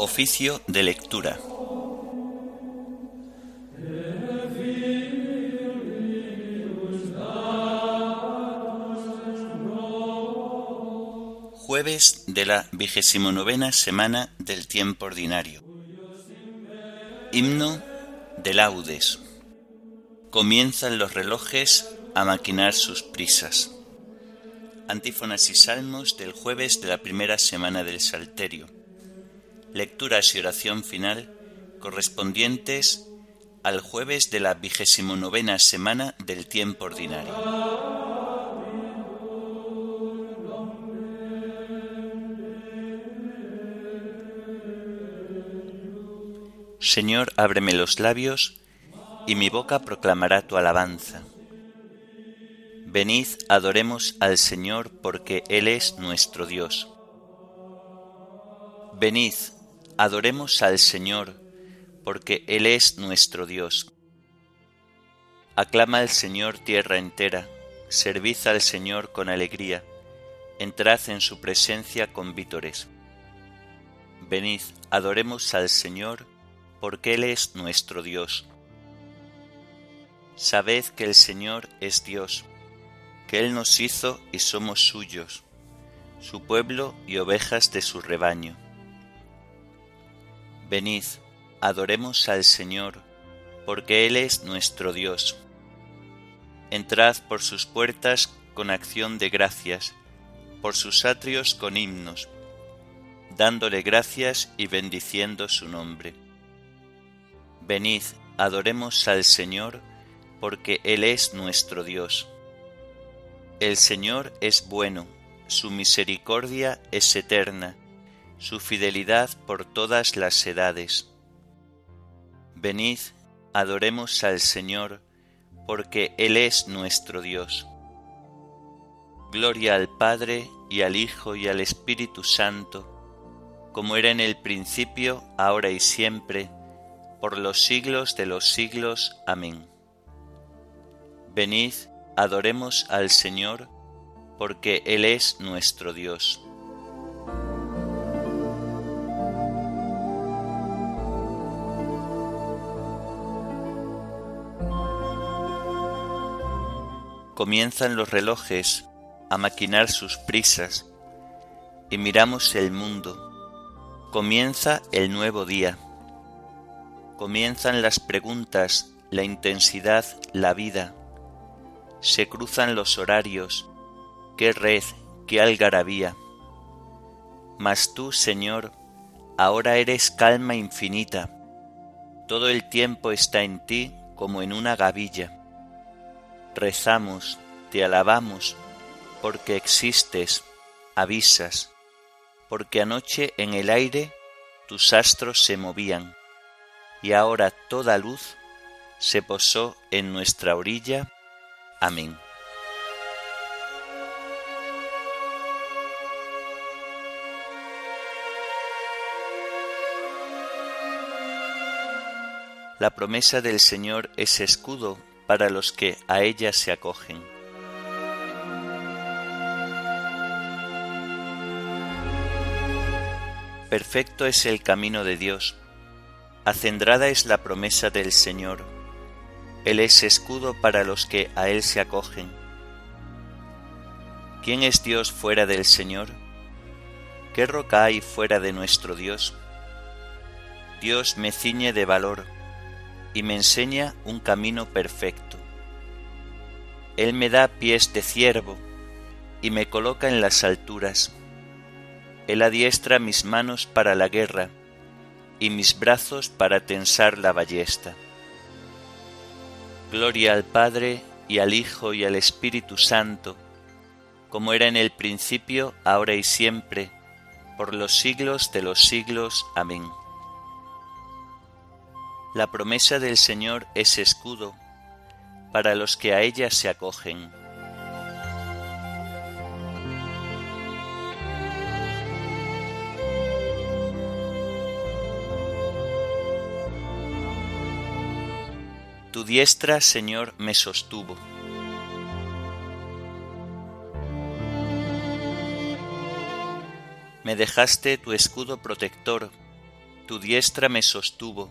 Oficio de lectura. Jueves de la vigésimo novena semana del tiempo ordinario. Himno de laudes. Comienzan los relojes a maquinar sus prisas. Antífonas y salmos del jueves de la primera semana del Salterio. Lecturas y oración final correspondientes al jueves de la vigésimo novena semana del tiempo ordinario. Señor, ábreme los labios, y mi boca proclamará tu alabanza. Venid, adoremos al Señor, porque Él es nuestro Dios. Venid, adoremos al Señor, porque Él es nuestro Dios. Aclama al Señor tierra entera, servid al Señor con alegría, entrad en su presencia con vítores. Venid, adoremos al Señor, porque Él es nuestro Dios. Sabed que el Señor es Dios que Él nos hizo y somos suyos, su pueblo y ovejas de su rebaño. Venid, adoremos al Señor, porque Él es nuestro Dios. Entrad por sus puertas con acción de gracias, por sus atrios con himnos, dándole gracias y bendiciendo su nombre. Venid, adoremos al Señor, porque Él es nuestro Dios el Señor es bueno, su misericordia es eterna, su fidelidad por todas las edades. Venid, adoremos al Señor, porque Él es nuestro Dios. Gloria al Padre y al Hijo y al Espíritu Santo, como era en el principio, ahora y siempre, por los siglos de los siglos. Amén. Venid, adoremos al Señor, porque Él es nuestro Dios. Comienzan los relojes a maquinar sus prisas y miramos el mundo. Comienza el nuevo día. Comienzan las preguntas, la intensidad, la vida se cruzan los horarios, qué red, qué algarabía. Mas tú, Señor, ahora eres calma infinita, todo el tiempo está en ti como en una gavilla. Rezamos, te alabamos, porque existes, avisas, porque anoche en el aire tus astros se movían, y ahora toda luz se posó en nuestra orilla Amén. La promesa del Señor es escudo para los que a ella se acogen. Perfecto es el camino de Dios, acendrada es la promesa del Señor él es escudo para los que a Él se acogen. ¿Quién es Dios fuera del Señor? ¿Qué roca hay fuera de nuestro Dios? Dios me ciñe de valor y me enseña un camino perfecto. Él me da pies de ciervo y me coloca en las alturas. Él adiestra mis manos para la guerra y mis brazos para tensar la ballesta. Gloria al Padre y al Hijo y al Espíritu Santo, como era en el principio, ahora y siempre, por los siglos de los siglos. Amén. La promesa del Señor es escudo para los que a ella se acogen. Tu diestra, Señor, me sostuvo. Me dejaste tu escudo protector, tu diestra me sostuvo,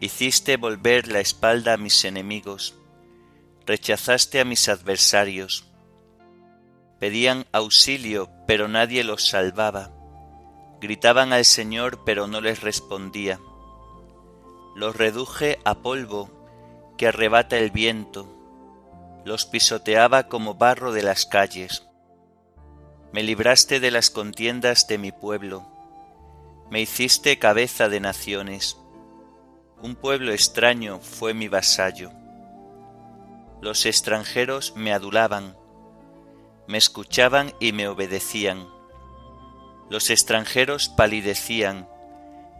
hiciste volver la espalda a mis enemigos, rechazaste a mis adversarios. Pedían auxilio, pero nadie los salvaba. Gritaban al Señor, pero no les respondía. Los reduje a polvo que arrebata el viento, los pisoteaba como barro de las calles. Me libraste de las contiendas de mi pueblo, me hiciste cabeza de naciones. Un pueblo extraño fue mi vasallo. Los extranjeros me adulaban, me escuchaban y me obedecían. Los extranjeros palidecían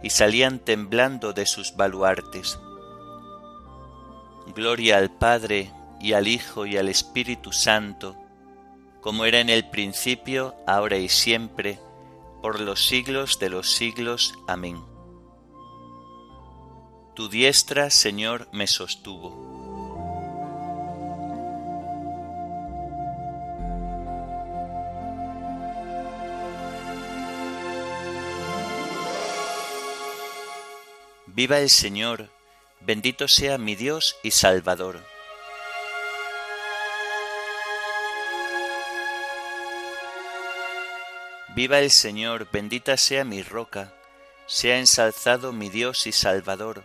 y salían temblando de sus baluartes. Gloria al Padre y al Hijo y al Espíritu Santo, como era en el principio, ahora y siempre, por los siglos de los siglos. Amén. Tu diestra, Señor, me sostuvo. Viva el Señor, bendito sea mi Dios y Salvador Viva el Señor, bendita sea mi roca, sea ensalzado mi Dios y Salvador,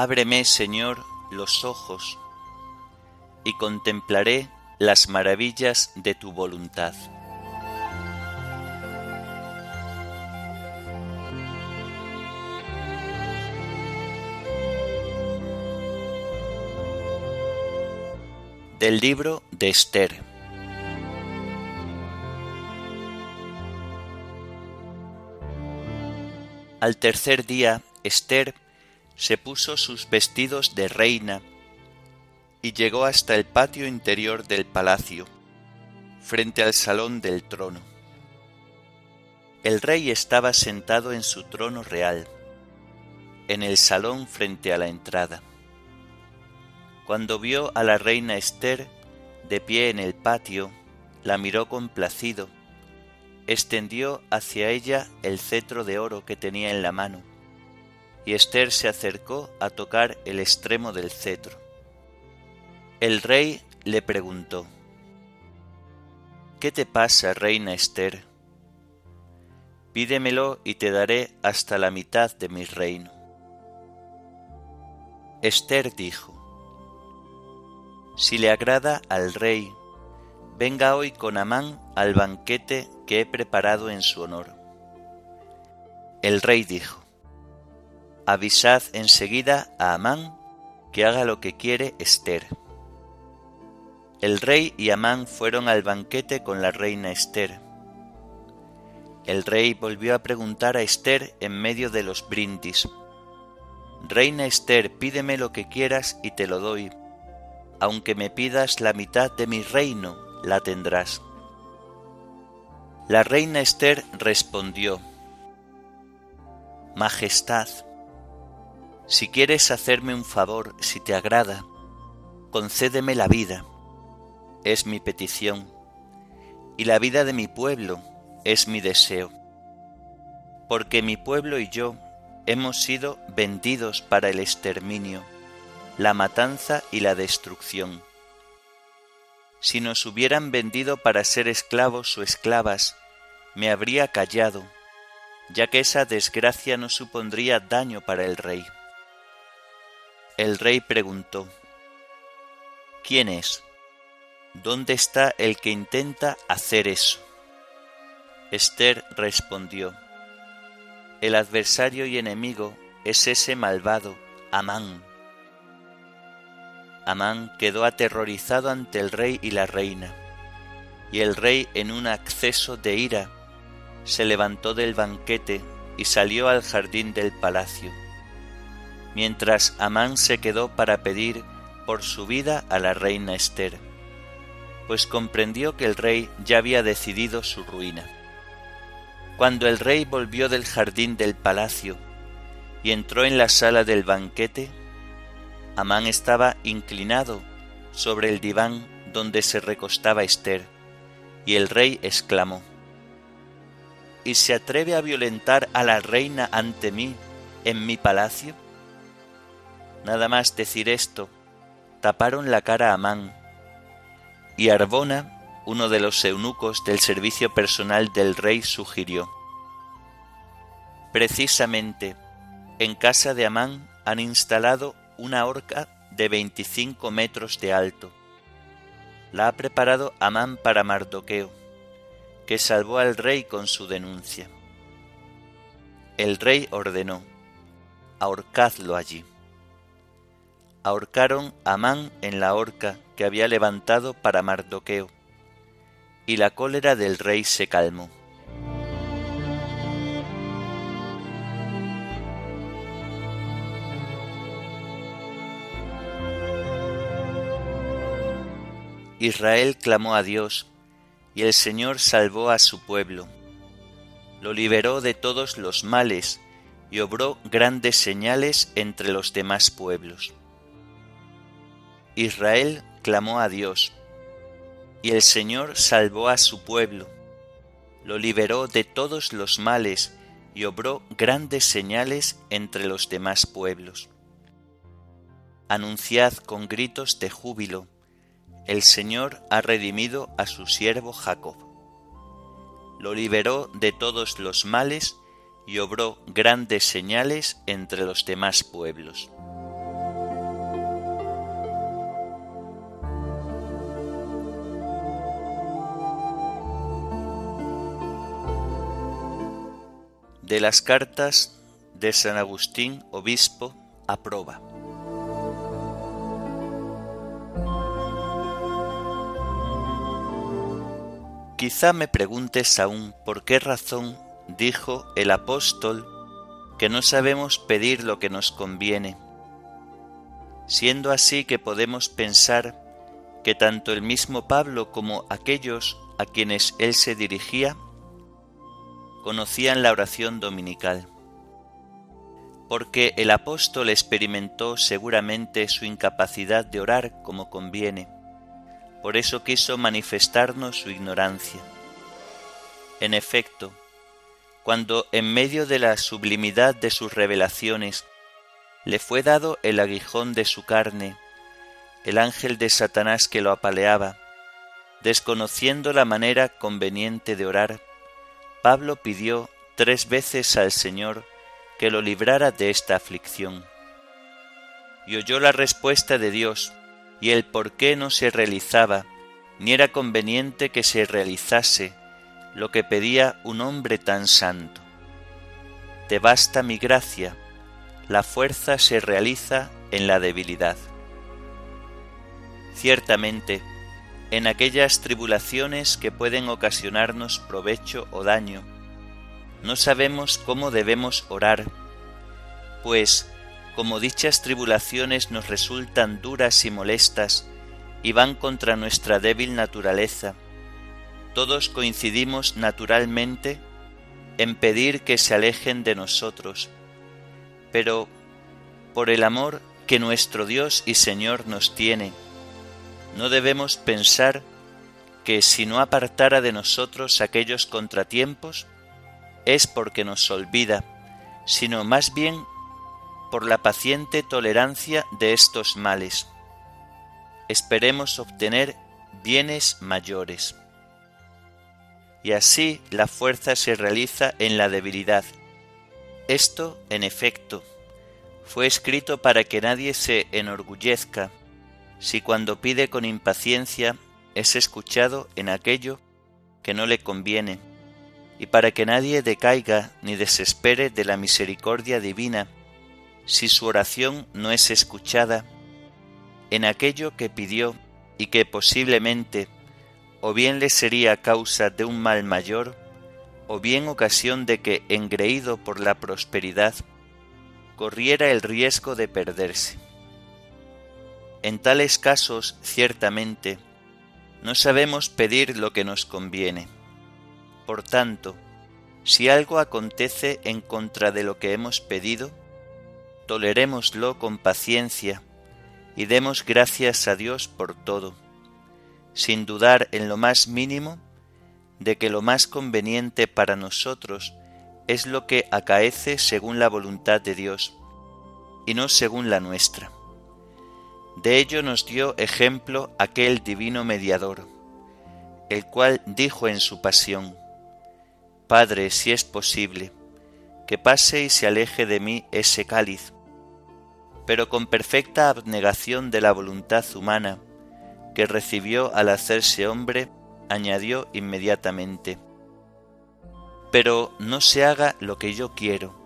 Ábreme, Señor, los ojos, y contemplaré las maravillas de tu voluntad. Del libro de Esther. Al tercer día, Esther se puso sus vestidos de reina y llegó hasta el patio interior del palacio, frente al salón del trono. El rey estaba sentado en su trono real, en el salón frente a la entrada. Cuando vio a la reina Esther de pie en el patio, la miró complacido, extendió hacia ella el cetro de oro que tenía en la mano, y Esther se acercó a tocar el extremo del cetro. El rey le preguntó, ¿Qué te pasa, reina Esther? Pídemelo y te daré hasta la mitad de mi reino. Esther dijo, Si le agrada al rey, venga hoy con Amán al banquete que he preparado en su honor. El rey dijo, avisad enseguida a Amán que haga lo que quiere Esther. El rey y Amán fueron al banquete con la reina Esther. El rey volvió a preguntar a Esther en medio de los brindis. Reina Esther, pídeme lo que quieras y te lo doy. Aunque me pidas la mitad de mi reino, la tendrás. La reina Esther respondió, Majestad, si quieres hacerme un favor, si te agrada, concédeme la vida, es mi petición, y la vida de mi pueblo es mi deseo, porque mi pueblo y yo hemos sido vendidos para el exterminio, la matanza y la destrucción. Si nos hubieran vendido para ser esclavos o esclavas, me habría callado, ya que esa desgracia no supondría daño para el rey. El rey preguntó, ¿Quién es? ¿Dónde está el que intenta hacer eso? Esther respondió, El adversario y enemigo es ese malvado, Amán. Amán quedó aterrorizado ante el rey y la reina, y el rey en un acceso de ira se levantó del banquete y salió al jardín del palacio, mientras Amán se quedó para pedir por su vida a la reina Esther, pues comprendió que el rey ya había decidido su ruina. Cuando el rey volvió del jardín del palacio y entró en la sala del banquete, Amán estaba inclinado sobre el diván donde se recostaba Esther, y el rey exclamó, ¿Y se atreve a violentar a la reina ante mí en mi palacio? Nada más decir esto, taparon la cara a Amán, y Arbona, uno de los eunucos del servicio personal del rey, sugirió. Precisamente, en casa de Amán han instalado una horca de veinticinco metros de alto. La ha preparado Amán para Mardoqueo que salvó al rey con su denuncia. El rey ordenó, ahorcadlo allí. Ahorcaron a Amán en la horca que había levantado para Mardoqueo, y la cólera del rey se calmó. Israel clamó a Dios y el Señor salvó a su pueblo. Lo liberó de todos los males y obró grandes señales entre los demás pueblos. Israel clamó a Dios, y el Señor salvó a su pueblo. Lo liberó de todos los males y obró grandes señales entre los demás pueblos. Anunciad con gritos de júbilo, el Señor ha redimido a su siervo Jacob. Lo liberó de todos los males y obró grandes señales entre los demás pueblos. De las cartas de San Agustín, obispo, aproba. Quizá me preguntes aún por qué razón dijo el apóstol que no sabemos pedir lo que nos conviene, siendo así que podemos pensar que tanto el mismo Pablo como aquellos a quienes él se dirigía conocían la oración dominical, porque el apóstol experimentó seguramente su incapacidad de orar como conviene por eso quiso manifestarnos su ignorancia. En efecto, cuando en medio de la sublimidad de sus revelaciones le fue dado el aguijón de su carne, el ángel de Satanás que lo apaleaba, desconociendo la manera conveniente de orar, Pablo pidió tres veces al Señor que lo librara de esta aflicción. Y oyó la respuesta de Dios, y el por qué no se realizaba, ni era conveniente que se realizase lo que pedía un hombre tan santo. Te basta mi gracia, la fuerza se realiza en la debilidad. Ciertamente, en aquellas tribulaciones que pueden ocasionarnos provecho o daño, no sabemos cómo debemos orar, pues como dichas tribulaciones nos resultan duras y molestas y van contra nuestra débil naturaleza, todos coincidimos naturalmente en pedir que se alejen de nosotros. Pero por el amor que nuestro Dios y Señor nos tiene, no debemos pensar que si no apartara de nosotros aquellos contratiempos, es porque nos olvida, sino más bien por la paciente tolerancia de estos males. Esperemos obtener bienes mayores. Y así la fuerza se realiza en la debilidad. Esto, en efecto, fue escrito para que nadie se enorgullezca, si cuando pide con impaciencia es escuchado en aquello que no le conviene, y para que nadie decaiga ni desespere de la misericordia divina, si su oración no es escuchada, en aquello que pidió y que posiblemente o bien le sería causa de un mal mayor, o bien ocasión de que, engreído por la prosperidad, corriera el riesgo de perderse. En tales casos, ciertamente, no sabemos pedir lo que nos conviene. Por tanto, si algo acontece en contra de lo que hemos pedido, tolerémoslo con paciencia y demos gracias a Dios por todo sin dudar en lo más mínimo de que lo más conveniente para nosotros es lo que acaece según la voluntad de Dios, y no según la nuestra. De ello nos dio ejemplo aquel divino mediador, el cual dijo en su pasión, Padre, si es posible, que pase y se aleje de mí ese cáliz, pero con perfecta abnegación de la voluntad humana, que recibió al hacerse hombre, añadió inmediatamente, Pero no se haga lo que yo quiero,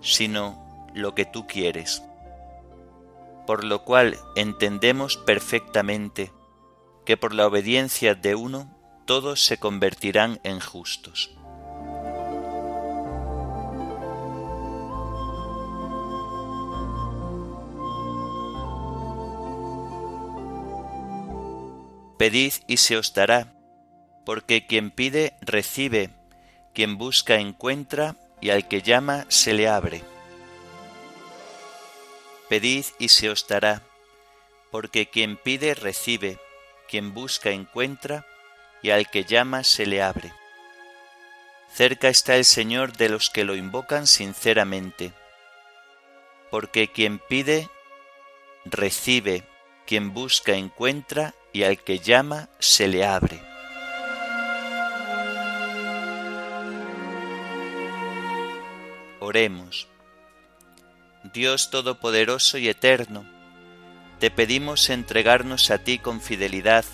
sino lo que tú quieres. Por lo cual entendemos perfectamente que por la obediencia de uno todos se convertirán en justos. Pedid y se os dará, porque quien pide recibe, quien busca encuentra, y al que llama se le abre. Pedid y se os dará, porque quien pide recibe, quien busca encuentra, y al que llama se le abre. Cerca está el Señor de los que lo invocan sinceramente, porque quien pide, recibe, quien busca encuentra, y al que llama se le abre. Oremos. Dios Todopoderoso y Eterno, te pedimos entregarnos a ti con fidelidad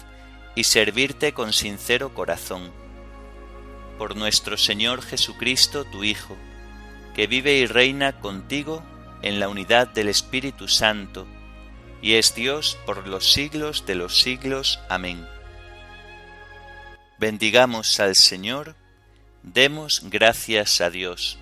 y servirte con sincero corazón. Por nuestro Señor Jesucristo, tu Hijo, que vive y reina contigo en la unidad del Espíritu Santo, y es Dios por los siglos de los siglos. Amén. Bendigamos al Señor, demos gracias a Dios.